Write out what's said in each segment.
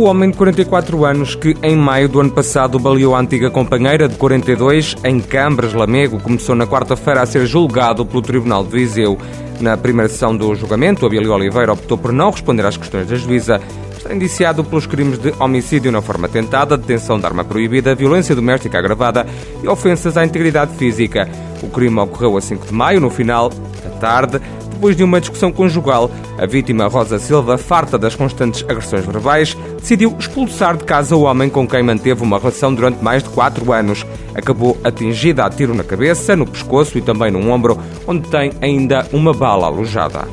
O homem de 44 anos que, em maio do ano passado, baleou a antiga companheira de 42 em Cambras, Lamego, começou na quarta-feira a ser julgado pelo Tribunal de Viseu. Na primeira sessão do julgamento, Abílio Oliveira optou por não responder às questões da juíza. Está indiciado pelos crimes de homicídio na forma tentada, detenção de arma proibida, violência doméstica agravada e ofensas à integridade física. O crime ocorreu a 5 de maio, no final da tarde, depois de uma discussão conjugal. A vítima, Rosa Silva, farta das constantes agressões verbais, decidiu expulsar de casa o homem com quem manteve uma relação durante mais de quatro anos. Acabou atingida a tiro na cabeça, no pescoço e também no ombro, onde tem ainda uma bala alojada.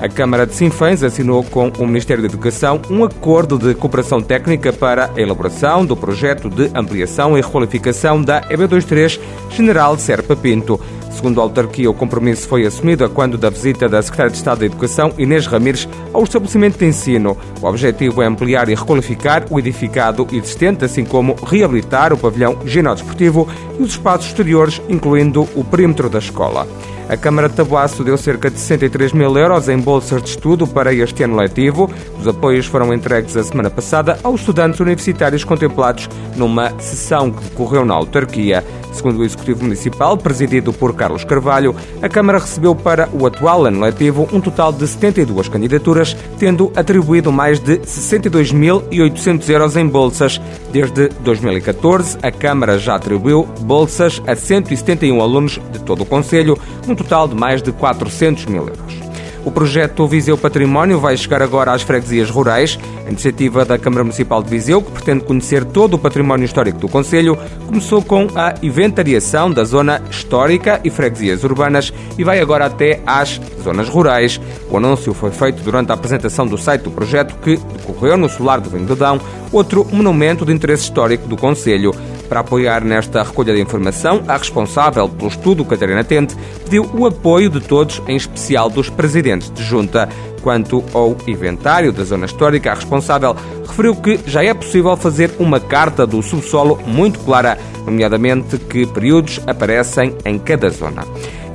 A Câmara de Sinfãs assinou com o Ministério da Educação um acordo de cooperação técnica para a elaboração do projeto de ampliação e requalificação da EB23 General Serpa Pinto. Segundo a autarquia, o compromisso foi assumido quando da visita da Secretária de Estado da Educação, Inês Ramires, ao estabelecimento de ensino. O objetivo é ampliar e requalificar o edificado existente, assim como reabilitar o pavilhão ginódesportivo e os espaços exteriores, incluindo o perímetro da escola. A Câmara de Tabuaço deu cerca de 63 mil euros em bolsas de estudo para este ano letivo. Os apoios foram entregues a semana passada aos estudantes universitários contemplados numa sessão que decorreu na autarquia. Segundo o Executivo Municipal, presidido por Carlos Carvalho, a Câmara recebeu para o atual ano letivo um total de 72 candidaturas, tendo atribuído mais de 62.800 euros em bolsas. Desde 2014, a Câmara já atribuiu bolsas a 171 alunos de todo o Conselho, um total de mais de 400 mil euros. O projeto Viseu Património vai chegar agora às freguesias rurais. A iniciativa da Câmara Municipal de Viseu, que pretende conhecer todo o património histórico do Conselho, começou com a inventariação da zona histórica e freguesias urbanas e vai agora até às zonas rurais. O anúncio foi feito durante a apresentação do site do projeto que decorreu no Solar do Vendedão, outro monumento de interesse histórico do Conselho. Para apoiar nesta recolha de informação, a responsável pelo estudo, Catarina Tente, pediu o apoio de todos, em especial dos presidentes de junta. Quanto ao inventário da zona histórica, a responsável referiu que já é possível fazer uma carta do subsolo muito clara, nomeadamente que períodos aparecem em cada zona.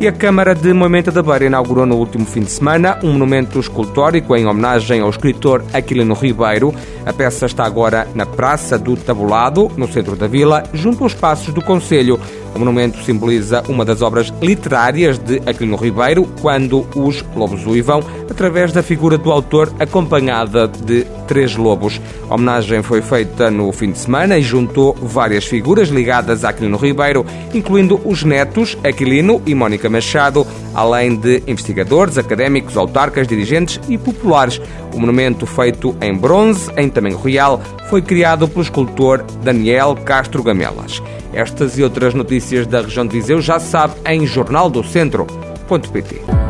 E a Câmara de Moimenta da Beira inaugurou no último fim de semana um monumento escultórico em homenagem ao escritor Aquilino Ribeiro. A peça está agora na Praça do Tabulado, no centro da vila, junto aos passos do Conselho. O monumento simboliza uma das obras literárias de Aquilino Ribeiro, quando os lobos uivam, através da figura do autor acompanhada de três lobos. A homenagem foi feita no fim de semana e juntou várias figuras ligadas a Aquilino Ribeiro, incluindo os netos Aquilino e Mónica Machado, além de investigadores, académicos, autarcas, dirigentes e populares. O monumento, feito em bronze, em tamanho real, foi criado pelo escultor Daniel Castro Gamelas. Estas e outras notícias da região de Viseu já sabe em jornaldocentro.pt.